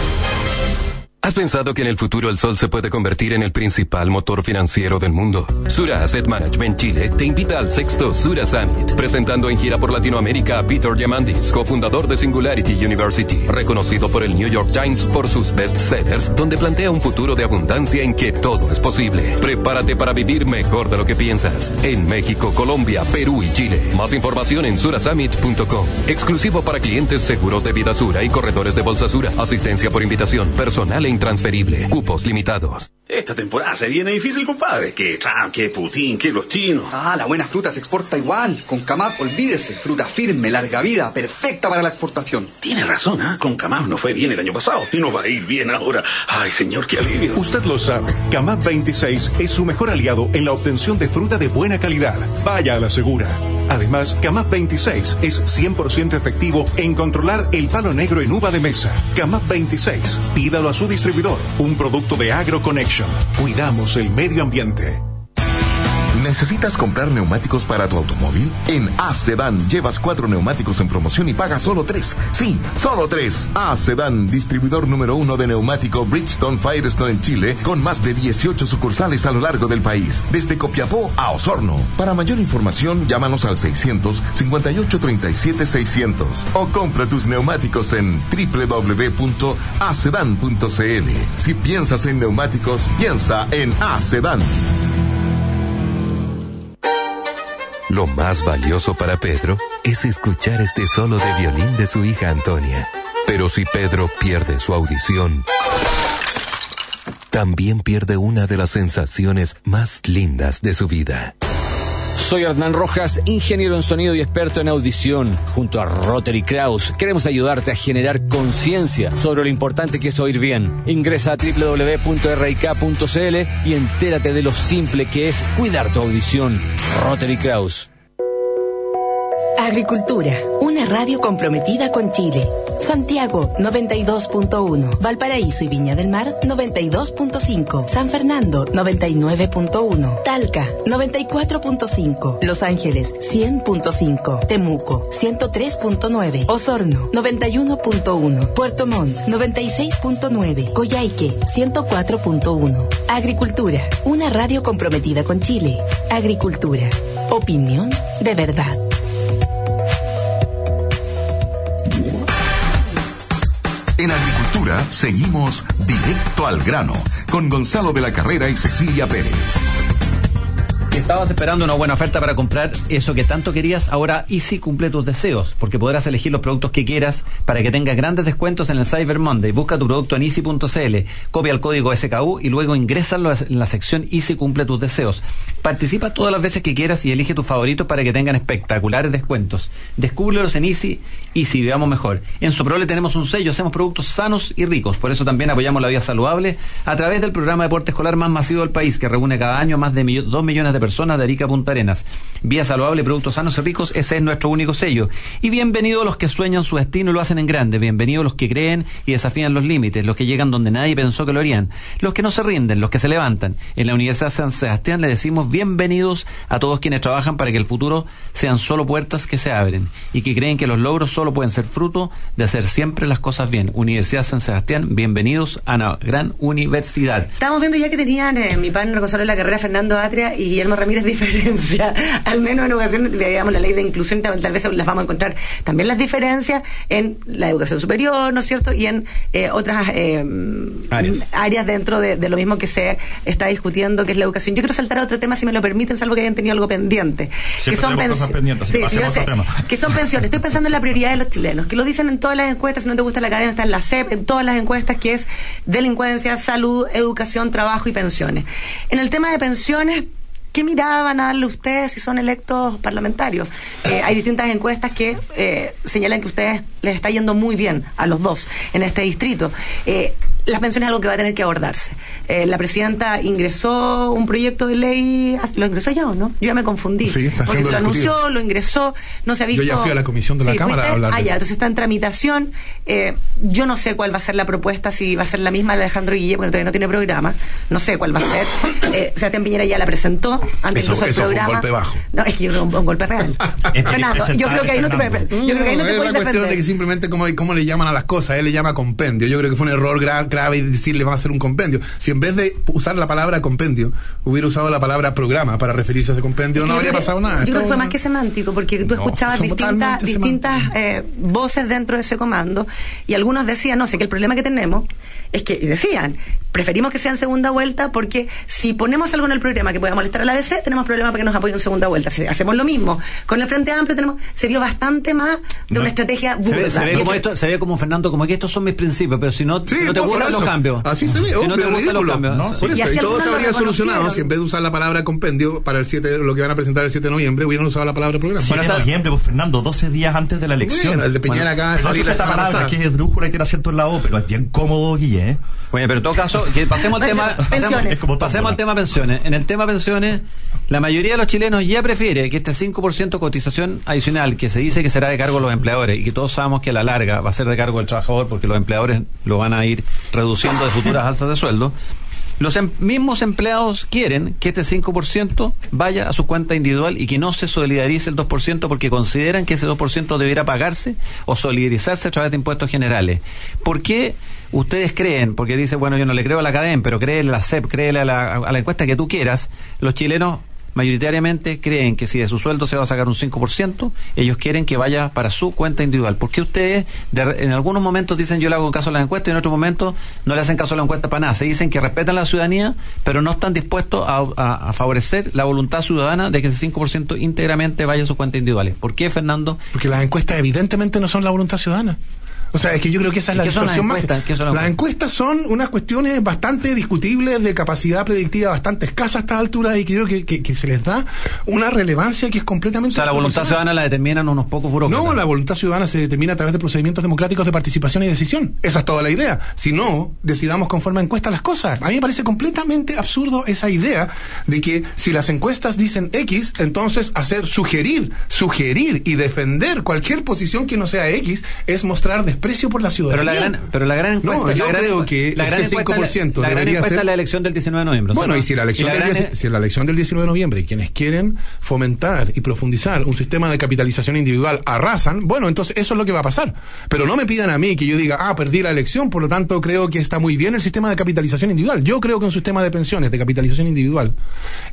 ¿Has pensado que en el futuro el sol se puede convertir en el principal motor financiero del mundo? Sura Asset Management Chile te invita al sexto Sura Summit, presentando en gira por Latinoamérica a Peter Diamandis, cofundador de Singularity University, reconocido por el New York Times por sus bestsellers, donde plantea un futuro de abundancia en que todo es posible. Prepárate para vivir mejor de lo que piensas. En México, Colombia, Perú y Chile. Más información en surasummit.com. Exclusivo para clientes seguros de vida Sura y corredores de bolsa Sura. Asistencia por invitación, personal intransferible. Cupos limitados. Esta temporada se viene difícil, compadre. Que Trump, que Putin, que los chinos. Ah, la buena fruta se exporta igual. Con Camap, olvídese. Fruta firme, larga vida, perfecta para la exportación. Tiene razón, ¿ah? Con Camap no fue bien el año pasado y no va a ir bien ahora. Ay, señor, qué alivio. Usted lo sabe. Camap 26 es su mejor aliado en la obtención de fruta de buena calidad. Vaya a la segura. Además, Camap 26 es 100% efectivo en controlar el palo negro en uva de mesa. Camap 26. Pídalo a su distribuidor. Un producto de AgroConnection. Cuidamos el medio ambiente. ¿Necesitas comprar neumáticos para tu automóvil? En A-Sedan llevas cuatro neumáticos en promoción y pagas solo tres. Sí, solo tres. A-Sedan, distribuidor número uno de neumático Bridgestone Firestone en Chile, con más de 18 sucursales a lo largo del país, desde Copiapó a Osorno. Para mayor información, llámanos al 600 58 37 600 o compra tus neumáticos en www.acedan.cl. Si piensas en neumáticos, piensa en A-Sedan. Lo más valioso para Pedro es escuchar este solo de violín de su hija Antonia. Pero si Pedro pierde su audición, también pierde una de las sensaciones más lindas de su vida. Soy Hernán Rojas, ingeniero en sonido y experto en audición. Junto a Rotary Kraus queremos ayudarte a generar conciencia sobre lo importante que es oír bien. Ingresa a www.rik.cl y entérate de lo simple que es cuidar tu audición. Rotary Kraus. Agricultura, una radio comprometida con Chile. Santiago 92.1, Valparaíso y Viña del Mar 92.5, San Fernando 99.1, Talca 94.5, Los Ángeles 100.5, Temuco 103.9, Osorno 91.1, Puerto Montt 96.9, Coyhaique 104.1. Agricultura, una radio comprometida con Chile. Agricultura, opinión de verdad. En Agricultura seguimos directo al grano con Gonzalo de la Carrera y Cecilia Pérez. Si estabas esperando una buena oferta para comprar eso que tanto querías, ahora Easy cumple tus deseos, porque podrás elegir los productos que quieras para que tengas grandes descuentos en el Cyber Monday. Busca tu producto en easy.cl, copia el código SKU y luego ingrésalo en la sección Easy cumple tus deseos. Participa todas las veces que quieras y elige tus favoritos para que tengan espectaculares descuentos. Descúbrelos en Easy y si vivamos mejor. En Soprole tenemos un sello, hacemos productos sanos y ricos. Por eso también apoyamos la vida saludable a través del programa de deporte escolar más masivo del país, que reúne cada año más de 2 millones de personas de Arica a Punta Arenas. Vía saludable, productos sanos y ricos, ese es nuestro único sello. Y bienvenidos los que sueñan su destino y lo hacen en grande. Bienvenidos los que creen y desafían los límites, los que llegan donde nadie pensó que lo harían, los que no se rinden, los que se levantan. En la Universidad San Sebastián le decimos bienvenidos a todos quienes trabajan para que el futuro sean solo puertas que se abren y que creen que los logros solo pueden ser fruto de hacer siempre las cosas bien. Universidad San Sebastián, bienvenidos a la gran universidad. Estamos viendo ya que tenían eh, mi partner responsable de la carrera, Fernando Atria y Guillermo Ramírez, diferencia. Al menos en educación, digamos, la ley de inclusión, tal, vez las vamos a encontrar también las diferencias en la educación superior, ¿no es cierto? Y en eh, otras eh, áreas, dentro de, de, lo mismo que se está discutiendo, que es la educación. Yo quiero saltar a otro tema, si me lo permiten, salvo que hayan tenido algo pendiente. que son, pendientes, sí, sí, sé, que son pensiones. Estoy pensando en la prioridad de los chilenos, que lo dicen en todas las encuestas, si no te gusta la cadena, está en la CEP, en todas las encuestas, que es delincuencia, salud, educación, trabajo y pensiones. En el tema de pensiones, ¿Qué mirada van a darle ustedes si son electos parlamentarios? Eh, hay distintas encuestas que eh, señalan que ustedes les está yendo muy bien a los dos en este distrito. Eh, las pensiones es algo que va a tener que abordarse. Eh, la presidenta ingresó un proyecto de ley, ¿lo ingresó ya o no? Yo ya me confundí. Sí, está porque lo anunció, lo ingresó, no se ha visto. Yo ya fui a la comisión de la Cámara a hablar. Ah, ya, entonces está en tramitación. Eh, yo no sé cuál va a ser la propuesta, si va a ser la misma de Alejandro Guille, porque todavía no tiene programa. No sé cuál va a ser. Eh, Sebastián Piñera ya la presentó antes eso, incluso el eso programa. Fue un golpe bajo. No, es que yo creo un, un golpe real. Fernando, yo creo que ahí no te puedes Yo creo que ahí no te es puedes una cuestión defender. Simplemente cómo, cómo le llaman a las cosas. Él le llama compendio. Yo creo que fue un error gra grave decirle vamos a hacer un compendio. Si en vez de usar la palabra compendio, hubiera usado la palabra programa para referirse a ese compendio, no habría pasado nada. Yo creo que fue más que semántico, porque tú No, escuchabas distintas, distintas eh, voces dentro de ese comando y algunos decían, no sé, que el problema que tenemos es que, y decían, preferimos que sea en segunda vuelta porque si ponemos algo en el programa que pueda molestar a la DC, tenemos problema para que nos apoyen en segunda vuelta. Si hacemos lo mismo con el Frente Amplio, tenemos, se vio bastante más de una estrategia. Ve, se ve como esto, se ve como Fernando, como que estos son mis principios, pero si no, Sí, si no te gustan los cambios. Así se ve, Si no te gustan los cambios. ¿no? sí. Por Y eso, así y todo se habría solucionado si en vez de usar la palabra compendio para el 7, lo que van a presentar el 7 de noviembre, hubieran usado la palabra programa. 7 de noviembre, pues Fernando, 12 días antes de la elección. Bueno, el de Piñera de Perdón salir esa palabra que es esdrújula y tiene acento en la O, pero es bien cómodo, Guille, ¿eh? Bueno, pero en todo caso, que pasemos al tema, pasemos al tema pensiones. En el tema pensiones, la mayoría de los chilenos ya prefiere que este 5% cotización adicional, que se dice que será de cargo de los empleadores y que todos sabemos que a la larga va a ser de cargo del trabajador porque los empleadores lo van a ir reduciendo de futuras alzas de sueldo. Los em- mismos empleados quieren que este 5% vaya a su cuenta individual y que no se solidarice el 2% porque consideran que ese 2% debiera pagarse o solidarizarse a través de impuestos generales. ¿Por qué ustedes creen, porque dice, bueno, yo no le creo a la cadena, pero créele a la CEP, créele a la, a la encuesta que tú quieras, los chilenos mayoritariamente creen que si de su sueldo se va a sacar un 5%, ellos quieren que vaya para su cuenta individual. ¿Por qué ustedes de- en algunos momentos dicen yo le hago caso a las encuestas y en otros momentos no le hacen caso a la encuesta para nada? Se dicen que respetan la ciudadanía, pero no están dispuestos a, a- a favorecer la voluntad ciudadana de que ese 5% íntegramente vaya a sus cuentas individuales. ¿Por qué, Fernando? Porque las encuestas evidentemente no son la voluntad ciudadana. O sea, es que yo creo que esa es ¿Y la situación más. encuestas? ¿Qué son las las encuestas son unas cuestiones bastante discutibles de capacidad predictiva bastante escasa a esta altura y creo que, que- que se les da una relevancia que es O completamente. sea, la voluntad ciudadana la determinan unos pocos burócratas. No, la voluntad ciudadana se determina a través de procedimientos democráticos de participación y decisión. Esa es toda la idea. Si no, decidamos conforme a encuestas las cosas. A mí me parece completamente absurdo esa idea de que si las encuestas dicen X, entonces hacer sugerir, sugerir y defender cualquier posición que no sea X es mostrar desprecio por la ciudadanía. Pero la gran, pero la gran encuesta. No, la yo gran creo que la gran ese encuesta, 5% la gran debería encuesta ser- es la elección del 19 de noviembre. Bueno, ¿no? y si la, elección la del gran 10 si la elección del 19 de noviembre y quienes quieren fomentar y profundizar un sistema de capitalización individual arrasan, bueno, entonces eso es lo que va a pasar. Pero no me pidan a mí que yo diga, ah, perdí la elección, por lo tanto creo que está muy bien el sistema de capitalización individual. Yo creo que un sistema de pensiones de capitalización individual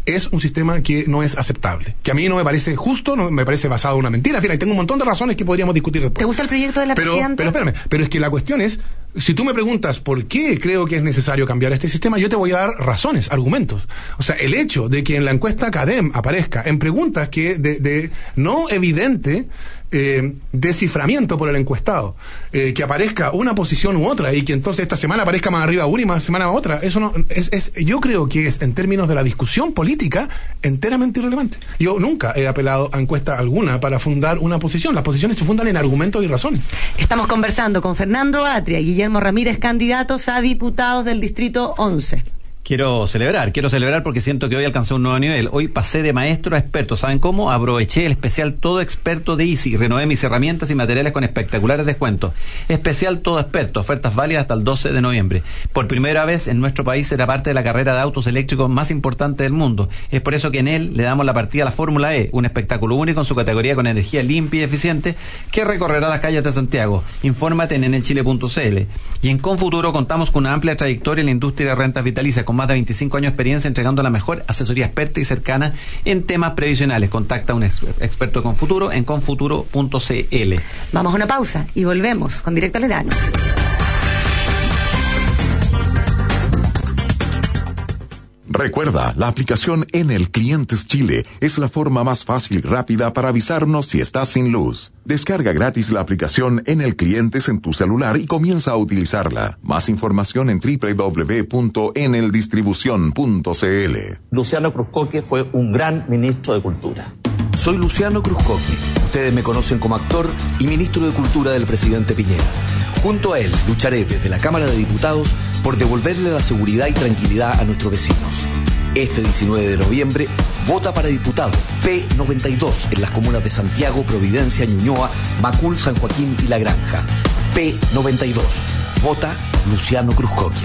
es un sistema que no es aceptable. Que a mí no me parece justo, no me parece basado en una mentira. En fin, y tengo un montón de razones que podríamos discutir después. ¿Te gusta el proyecto de la Pero, presidenta? pero pero es que la cuestión es, si tú me preguntas por qué creo que es necesario cambiar este sistema, yo te voy a dar razones, argumentos. O sea, el hecho de que en la encuesta CADEM aparezca en preguntas que de, de no evidente eh, desciframiento por el encuestado, eh, que aparezca una posición u otra y que entonces esta semana aparezca más arriba una y más semana otra, eso no es, es, yo creo que es en términos de la discusión política enteramente irrelevante. Yo nunca he apelado a encuesta alguna para fundar una posición. Las posiciones se fundan en argumentos y razones. Estamos conversando con Fernando Atria y Guillermo Ramírez, candidatos a diputados del Distrito 11 quiero celebrar, quiero celebrar porque siento que hoy alcancé un nuevo nivel. Hoy pasé de maestro a experto. ¿Saben cómo? Aproveché el especial Todo Experto de Easy. Renové mis herramientas y materiales con espectaculares descuentos. Especial Todo Experto. Ofertas válidas hasta el 12 de noviembre. Por primera vez en nuestro país será parte de la carrera de autos eléctricos más importante del mundo. Es por eso que en él le damos la partida a la Fórmula E, un espectáculo único en su categoría con energía limpia y eficiente que recorrerá las calles de Santiago. Infórmate en enelchile.cl. Y en Confuturo contamos con una amplia trayectoria en la industria de rentas vitalicias con más de 25 años de experiencia entregando la mejor asesoría experta y cercana en temas previsionales. Contacta a un experto con futuro en confuturo.cl. Vamos a una pausa y volvemos con Directo al Verano. Recuerda, la aplicación en el Clientes Chile es la forma más fácil y rápida para avisarnos si estás sin luz. Descarga gratis la aplicación en el Clientes en tu celular y comienza a utilizarla. Más información en www.eneldistribución.cl. Luciano Cruzcoque fue un gran ministro de Cultura. Soy Luciano Cruzcoque. Ustedes me conocen como actor y ministro de Cultura del presidente Piñera. Junto a él lucharé desde la Cámara de Diputados por devolverle la seguridad y tranquilidad a nuestros vecinos. Este 19 de noviembre, vota para diputado P92 en las comunas de Santiago, Providencia, Ñuñoa, Macul, San Joaquín y La Granja. P92. Vota Luciano Cruzcoque.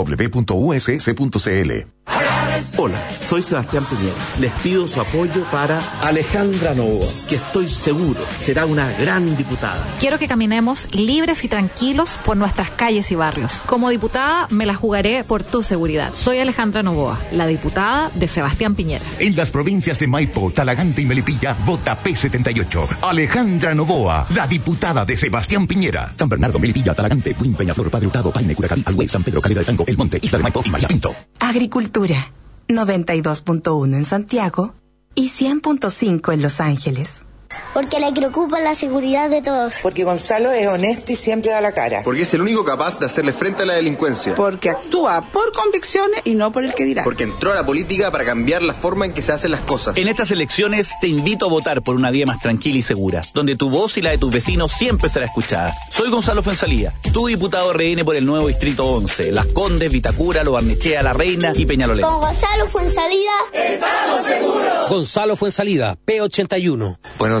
www.usc.cl. Hola, soy Sebastián Piñera. Les pido su apoyo para Alejandra Novoa, que estoy seguro será una gran diputada. Quiero que caminemos libres y tranquilos por nuestras calles y barrios. Como diputada me la jugaré por tu seguridad. Soy Alejandra Novoa, la diputada de Sebastián Piñera. En las provincias de Maipo, Talagante y Melipilla, vota P78. Alejandra Novoa, la diputada de Sebastián Piñera. San Bernardo, Melipilla, Talagante, Buin, Peñaflor, Padre Hurtado, Paine, Curacaví, Alhuey, San Pedro, Calidad de Franco, El Monte, Isla de Maipo y María Pinto. Agricultura. 92.1 en Santiago y 100.5 en Los Ángeles. Porque le preocupa la seguridad de todos. Porque Gonzalo es honesto y siempre da la cara. Porque es el único capaz de hacerle frente a la delincuencia. Porque actúa por convicciones y no por el que dirá. Porque entró a la política para cambiar la forma en que se hacen las cosas. En estas elecciones te invito a votar por una vía más tranquila y segura, donde tu voz y la de tus vecinos siempre será escuchada. Soy Gonzalo Fuensalía, tu diputado RN por el nuevo Distrito 11, Las Condes, Vitacura, Lo Barnechea, La Reina y Peñalolén. Con Gonzalo Fuensalida, estamos seguros. Gonzalo Fuensalida, P81. Buenos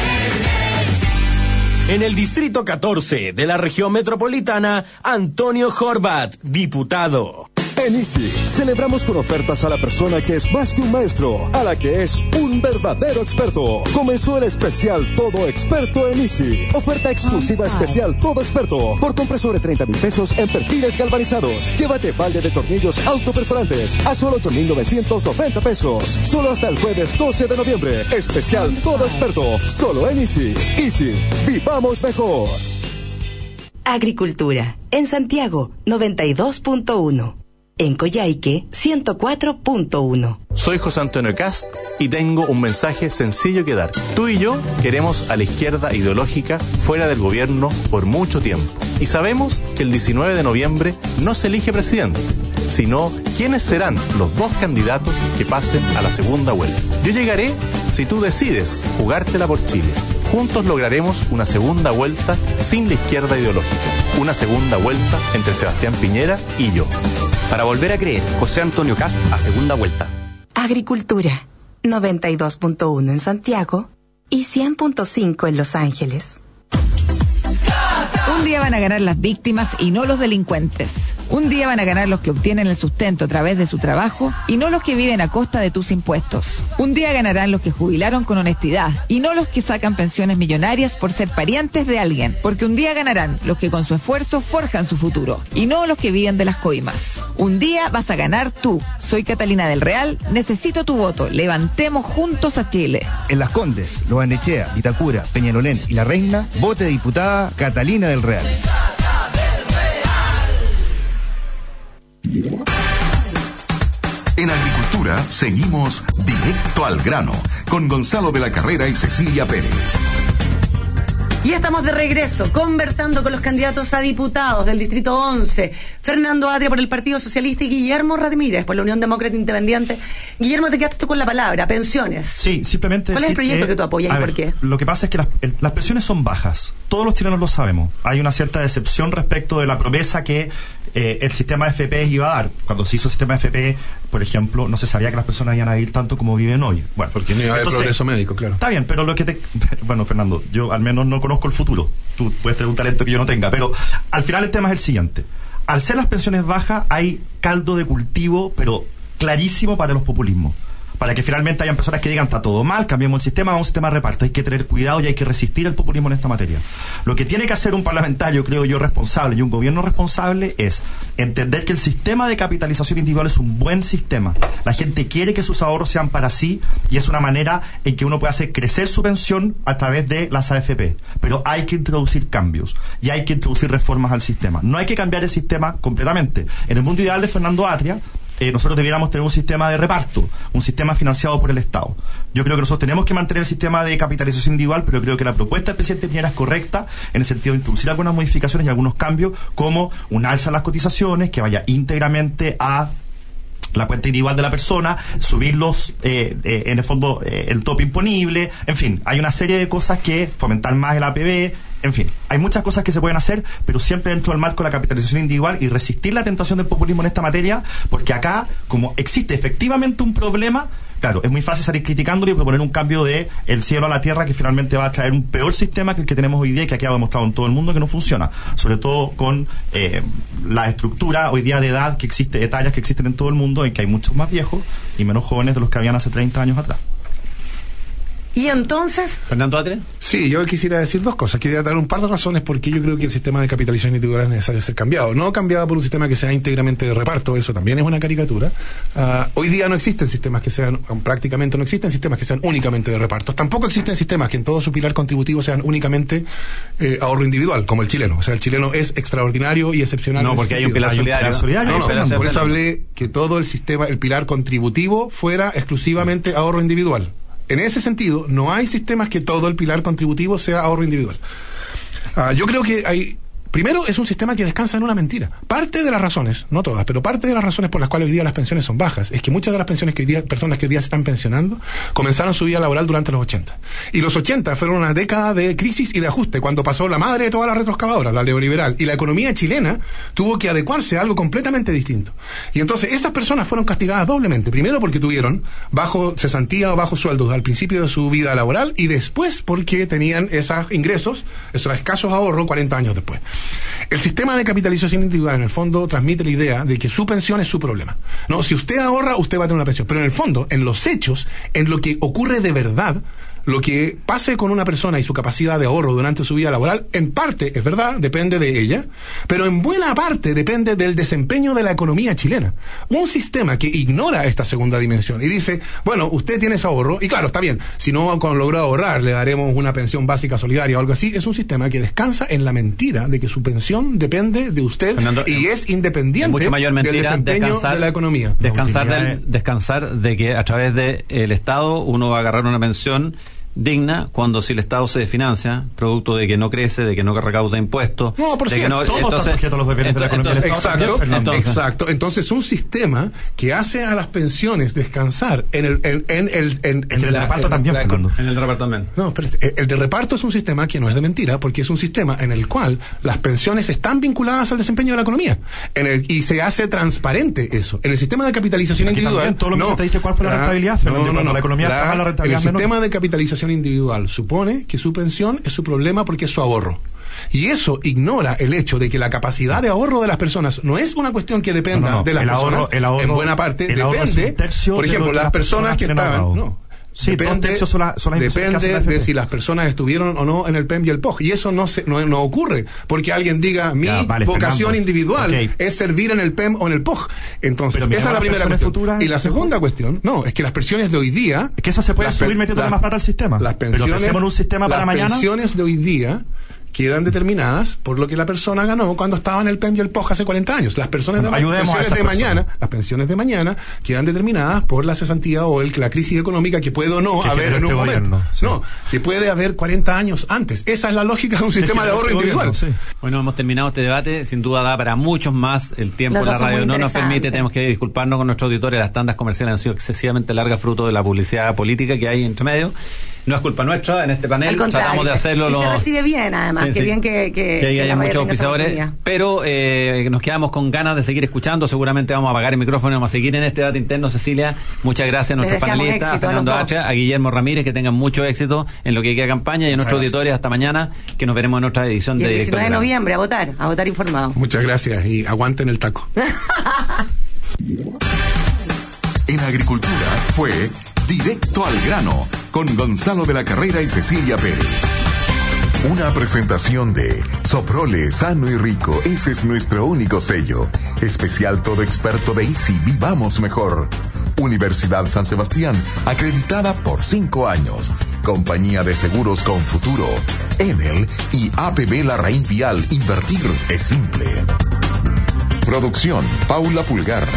En el Distrito 14 de la región metropolitana, Antonio Horvat, diputado. En Easy, celebramos con ofertas a la persona que es más que un maestro, a la que es un verdadero experto. Comenzó el especial Todo Experto en Easy. Oferta exclusiva especial Todo Experto. Por compra sobre 30 mil pesos en perfiles galvanizados. Llévate balde de tornillos autoperforantes a solo 8,990 pesos. Solo hasta el jueves 12 de noviembre. Especial Todo Experto. Solo en Easy. Easy. Vivamos mejor. Agricultura. En Santiago, 92.1. En Coyhaique, 104.1. Soy José Antonio Cast y tengo un mensaje sencillo que dar. Tú y yo queremos a la izquierda ideológica fuera del gobierno por mucho tiempo. Y sabemos que el 19 de noviembre no se elige presidente, sino quiénes serán los dos candidatos que pasen a la segunda vuelta. Yo llegaré si tú decides jugártela por Chile. Juntos lograremos una segunda vuelta sin la izquierda ideológica. Una segunda vuelta entre Sebastián Piñera y yo. Para volver a creer, José Antonio Cast a segunda vuelta. Agricultura. 92.1 en Santiago y 100.5 en Los Ángeles. Un día van a ganar las víctimas y no los delincuentes. Un día van a ganar los que obtienen el sustento a través de su trabajo y no los que viven a costa de tus impuestos. Un día ganarán los que jubilaron con honestidad y no los que sacan pensiones millonarias por ser parientes de alguien. Porque un día ganarán los que con su esfuerzo forjan su futuro y no los que viven de las coimas. Un día vas a ganar tú. Soy Catalina del Real, necesito tu voto. Levantemos juntos a Chile. En Las Condes, Loanechea, Vitacura, Peñalolén y La Reina, vote diputada Catalina del Real. En agricultura seguimos directo al grano con Gonzalo de la Carrera y Cecilia Pérez. Y estamos de regreso conversando con los candidatos a diputados del Distrito 11, Fernando Adria por el Partido Socialista y Guillermo Radimírez por la Unión Demócrata Independiente. Guillermo, te quedaste tú con la palabra, pensiones. Sí, simplemente. ¿Cuál es el proyecto que, tú apoyas y ver, por qué? Lo que pasa es que las, el- las pensiones son bajas. Todos los chilenos lo sabemos. Hay una cierta decepción respecto de la promesa que eh, el sistema FP iba a dar. Cuando se hizo el sistema FP, por ejemplo, no se sabía que las personas iban a vivir tanto como viven hoy. Bueno, Porque no iba a haber progreso médico, claro. Está bien, pero lo que te... Bueno, Fernando, yo al menos no conozco el futuro. Tú puedes tener un talento que yo no tenga, pero al final el tema es el siguiente. Al ser las pensiones bajas, hay caldo de cultivo, pero clarísimo para los populismos. Para que finalmente hayan personas que digan, está todo mal, cambiemos el sistema, vamos a un sistema de reparto. Hay que tener cuidado y hay que resistir el populismo en esta materia. Lo que tiene que hacer un parlamentario, creo yo, responsable y un gobierno responsable es entender que el sistema de capitalización individual es un buen sistema. La gente quiere que sus ahorros sean para sí y es una manera en que uno puede hacer crecer su pensión a través de las AFP. Pero hay que introducir cambios y hay que introducir reformas al sistema. No hay que cambiar el sistema completamente. En el mundo ideal de Fernando Atria, eh, nosotros debiéramos tener un sistema de reparto, un sistema financiado por el Estado. Yo creo que nosotros tenemos que mantener el sistema de capitalización individual, pero creo que la propuesta del presidente Piñera es correcta en el sentido de introducir algunas modificaciones y algunos cambios, como un alza en las cotizaciones que vaya íntegramente a la cuenta individual de la persona, subirlos eh, eh, en el fondo eh, el tope imponible, en fin, hay una serie de cosas que fomentar más el APB, en fin, hay muchas cosas que se pueden hacer, pero siempre dentro del marco de la capitalización individual y resistir la tentación del populismo en esta materia, porque acá, como existe efectivamente un problema, claro, es muy fácil salir criticándolo y proponer un cambio de el cielo a la tierra que finalmente va a traer un peor sistema que el que tenemos hoy día y que ha demostrado en todo el mundo que no funciona, sobre todo con eh, la estructura hoy día de edad que existe, de tallas que existen en todo el mundo, en que hay muchos más viejos y menos jóvenes de los que habían hace 30 años atrás. Y entonces, Fernando Atre. Sí, yo quisiera decir dos cosas. Quería dar un par de razones por qué yo creo que el sistema de capitalización individual es necesario ser cambiado. No cambiado por un sistema que sea íntegramente de reparto, eso también es una caricatura. Ah, hoy día no existen sistemas que sean, prácticamente no existen sistemas que sean únicamente de reparto. Tampoco existen sistemas que en todo su pilar contributivo sean únicamente eh, ahorro individual, como el chileno. O sea, el chileno es extraordinario y excepcional. No, porque hay un pilar solidario. No, no, pilar por eso hablé que todo el sistema, el pilar contributivo fuera exclusivamente ahorro individual. En ese sentido, no hay sistemas que todo el pilar contributivo sea ahorro individual. Ah, yo creo que hay. Primero, es un sistema que descansa en una mentira. Parte de las razones, no todas, pero parte de las razones por las cuales hoy día las pensiones son bajas, es que muchas de las pensiones que hoy día, personas que hoy día están pensionando, comenzaron su vida laboral durante los 80. Y los 80 fueron una década de crisis y de ajuste, cuando pasó la madre de todas las retroexcavadoras, la neoliberal, y la economía chilena tuvo que adecuarse a algo completamente distinto. Y entonces esas personas fueron castigadas doblemente. Primero porque tuvieron bajo cesantía o bajo sueldos al principio de su vida laboral y después porque tenían esos ingresos, esos escasos ahorros 40 años después. El sistema de capitalización individual en el fondo transmite la idea de que su pensión es su problema. No, si usted ahorra, usted va a tener una pensión. Pero en el fondo, en los hechos, en lo que ocurre de verdad, lo que pase con una persona y su capacidad de ahorro durante su vida laboral, en parte, es verdad, depende de ella, pero en buena parte depende del desempeño de la economía chilena. Un sistema que ignora esta segunda dimensión y dice, bueno, usted tiene ese ahorro, y claro, está bien, si no logró ahorrar, le daremos una pensión básica solidaria o algo así, es un sistema que descansa en la mentira de que su pensión depende de usted y es independiente mucho mayor mentira del desempeño descansar- de la economía. Descansar, del- descansar de que a través del Estado uno va a agarrar una pensión digna cuando si el Estado se desfinancia, producto de que no crece, de que no recauda impuestos. No, por de que no- todo está entonces- sujeto a los deberes de la economía del entonces- Exacto, exacto. Entonces, un sistema que hace a las pensiones descansar en el. En, en, el- en, que el la- reparto en también, la- Fernando. En el reparto también. No, espérate. El- El de reparto es un sistema que no es de mentira, porque es un sistema en el cual las pensiones están vinculadas al desempeño de la economía. En el, y se hace transparente eso. En el sistema de capitalización individual. también todo lo que no. se te dice cuál fue la rentabilidad, Fernando, y cuando la economía está mal, la rentabilidad El es menor. sistema de capitalización individual supone que su pensión es su problema porque es su ahorro. Y eso ignora el hecho de que la capacidad de ahorro de las personas no es una cuestión que dependa No, no, no. de las El ahorro- personas. el ahorro- en buena parte depende. por de ejemplo, lo que las personas personas que estaban. Sí, tercios son que depende la de si las personas estuvieron o no en el PEM y el POG. Y eso no, se, no, no ocurre porque alguien diga mi Ya, vale, vocación Fernando. individual es servir en el PEM o en el POG. Entonces, esa es la primera cuestión. futuras, y la segunda cuestión, no, es que las pensiones de hoy día. Es que esas se pueden subir las- más plata al sistema. Las pensiones, pensemos en un sistema para las mañana. pensiones de hoy día quedan determinadas por lo que la persona ganó cuando estaba en el PEM y el POG hace 40 años. Las personas Bueno, de, pensiones de mañana, las pensiones de mañana quedan determinadas por la cesantía o el, la crisis económica que puede o no Que haber en un este momento. gobierno, sí. No, que puede haber 40 años antes. Esa es la lógica de un sistema de generó ahorro este individual. gobierno, sí. Bueno, hemos terminado este debate. Sin duda da para muchos más. El tiempo Los de la radio no nos permite. Tenemos que disculparnos con nuestros auditores. Las tandas comerciales han sido excesivamente largas, fruto de la publicidad política que hay entre medio. No es culpa nuestra en este panel. Tratamos de se- hacerlo y se lo- recibe bien, además. Sí, Qué sí. bien que, que, que, que muchos auspiciadores, pero eh, nos quedamos con ganas de seguir escuchando. Seguramente vamos a apagar el micrófono y vamos a seguir en este debate interno. Cecilia, muchas gracias a nuestros panelistas, a éxito a los Fernando dos. Hacha, a Guillermo Ramírez, que tengan mucho éxito en lo que queda campaña y a nuestros auditores hasta mañana, que nos veremos en otra edición Y de el Directo 19 de noviembre, a votar, a votar informado. Muchas gracias y aguanten el taco. En agricultura fue Directo al grano con Gonzalo de la Carrera y Cecilia Pérez. Una presentación de Soprole sano y rico, ese es nuestro único sello. Especial todo experto de Easy, vivamos mejor. Universidad San Sebastián, acreditada por cinco años. Compañía de seguros con futuro. Enel y APB Larraín Vial, invertir es simple. Producción, Paula Pulgar.